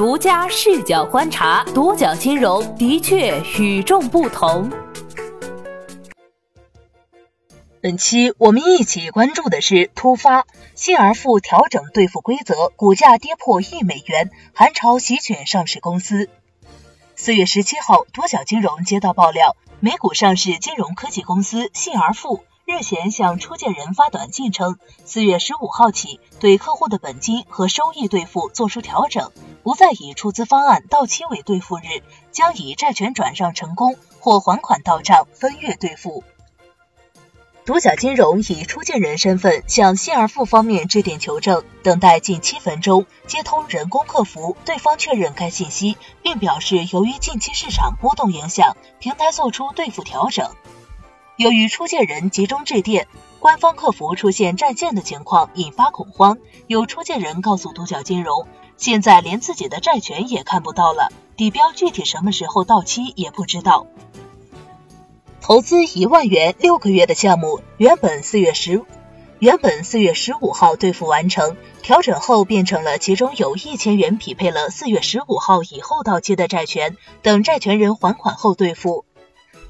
独家视角观察，独角金融的确与众不同。本期我们一起关注的是突发信而富调整兑付规则，股价跌破一美元，寒潮席卷上市公司。四月十七号，多角金融接到爆料，美股上市金融科技公司信而富。日前向出借人发短信称，四月十五号起对客户的本金和收益兑付作出调整，不再以出资方案到期为兑付日，将以债权转让成功或还款到账分月兑付。独角金融以出借人身份向信而富方面致电求证，等待近七分钟接通人工客服，对方确认该信息，并表示由于近期市场波动影响，平台做出兑付调整。由于出借人集中致电，官方客服出现占线的情况，引发恐慌。有出借人告诉独角金融，现在连自己的债权也看不到了，底标具体什么时候到期也不知道。投资一万元六个月的项目，原本四月十，原本四月十五号兑付完成，调整后变成了其中有一千元匹配了四月十五号以后到期的债权，等债权人还款后兑付。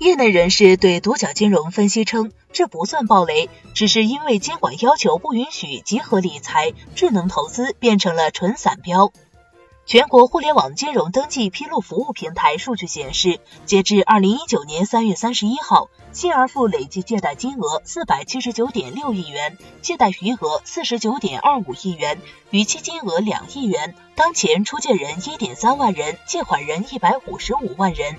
业内人士对独角金融分析称，这不算暴雷，只是因为监管要求不允许集合理财、智能投资变成了纯散标。全国互联网金融登记披露服务平台数据显示，截至二零一九年三月三十一号，信而富累计借贷金额四百七十九点六亿元，借贷余额四十九点二五亿元，逾期金额两亿元。当前出借人一点三万人，借款人一百五十五万人。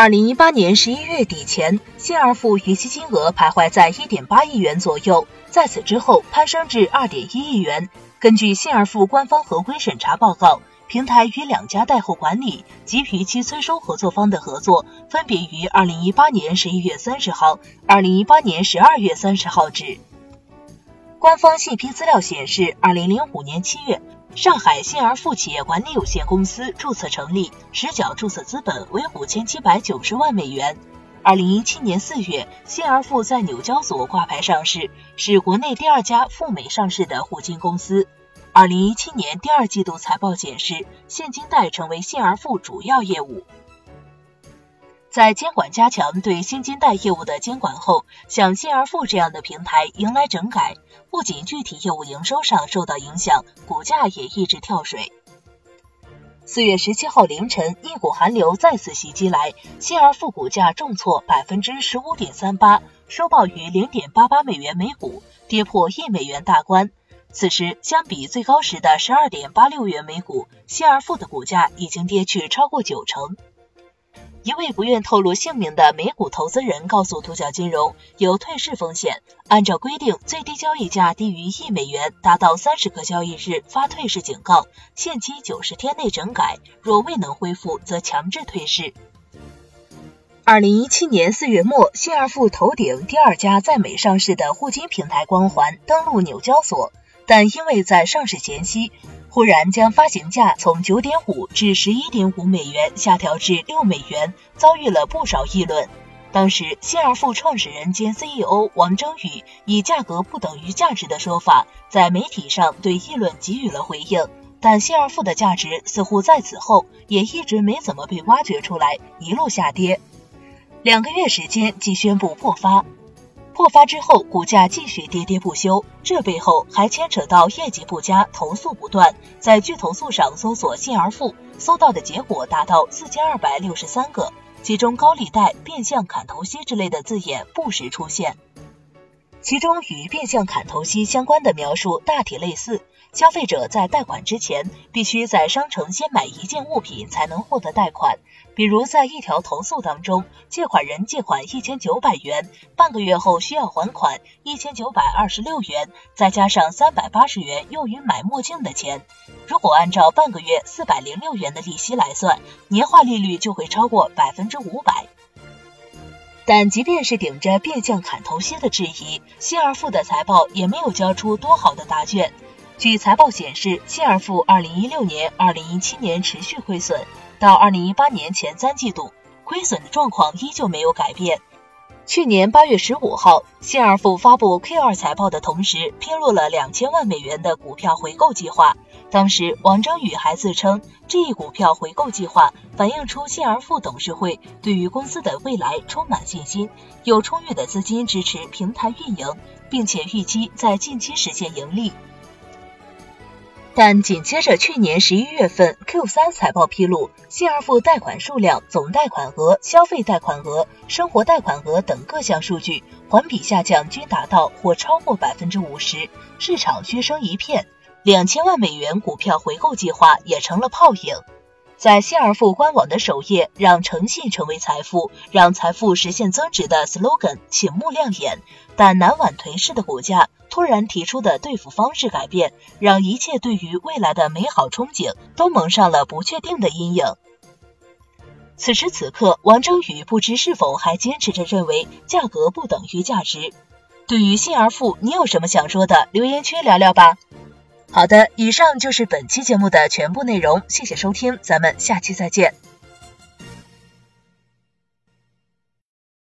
二零一八年十一月底前，信而富逾期金额徘徊在一点八亿元左右，在此之后攀升至二点一亿元。根据信而富官方合规审查报告，平台与两家贷后管理及逾期催收合作方的合作，分别于二零一八年十一月三十号、二零一八年十二月三十号止。官方信批资料显示，二零零五年七月。上海信而富企业管理有限公司注册成立，实缴注册资本为五千七百九十万美元。二零一七年四月，信而富在纽交所挂牌上市，是国内第二家赴美上市的互金公司。二零一七年第二季度财报显示，现金贷成为信而富主要业务。在监管加强对新金贷业务的监管后，像信而富这样的平台迎来整改，不仅具体业务营收上受到影响，股价也一直跳水。四月十七号凌晨，一股寒流再次袭击来，信而富股价重挫百分之十五点三八，收报于零点八八美元每股，跌破一美元大关。此时，相比最高时的十二点八六元每股，信而富的股价已经跌去超过九成。一位不愿透露姓名的美股投资人告诉独角金融，有退市风险。按照规定，最低交易价低于一美元，达到三十个交易日发退市警告，限期九十天内整改，若未能恢复，则强制退市。二零一七年四月末，新二富头顶第二家在美上市的互金平台光环登陆纽交所，但因为在上市前夕。忽然将发行价从九点五至十一点五美元下调至六美元，遭遇了不少议论。当时，新而富创始人兼 CEO 王征宇以价格不等于价值的说法，在媒体上对议论给予了回应。但新而富的价值似乎在此后也一直没怎么被挖掘出来，一路下跌。两个月时间即宣布破发。爆发之后，股价继续跌跌不休，这背后还牵扯到业绩不佳、投诉不断。在巨投诉上搜索“信而富”，搜到的结果达到四千二百六十三个，其中高利贷、变相砍头息之类的字眼不时出现。其中与变相砍头息相关的描述大体类似：消费者在贷款之前，必须在商城先买一件物品才能获得贷款。比如在一条投诉当中，借款人借款一千九百元，半个月后需要还款一千九百二十六元，再加上三百八十元用于买墨镜的钱。如果按照半个月四百零六元的利息来算，年化利率就会超过百分之五百。但即便是顶着变相砍头息的质疑，新而富的财报也没有交出多好的答卷。据财报显示，信而富二零一六年、二零一七年持续亏损。到二零一八年前三季度，亏损的状况依旧没有改变。去年八月十五号，新而富发布 Q 二财报的同时，披露了两千万美元的股票回购计划。当时，王征宇还自称，这一股票回购计划反映出新而富董事会对于公司的未来充满信心，有充裕的资金支持平台运营，并且预期在近期实现盈利。但紧接着，去年十一月份 Q 三财报披露，新而富贷款数量、总贷款额、消费贷款额、生活贷款额等各项数据环比下降均达到或超过百分之五十，市场嘘声一片，两千万美元股票回购计划也成了泡影。在新而富官网的首页，“让诚信成为财富，让财富实现增值”的 slogan 醒目亮眼，但南晚颓势的股价。突然提出的对付方式改变，让一切对于未来的美好憧憬都蒙上了不确定的阴影。此时此刻，王征宇不知是否还坚持着认为价格不等于价值。对于新而富，你有什么想说的？留言区聊聊吧。好的，以上就是本期节目的全部内容，谢谢收听，咱们下期再见。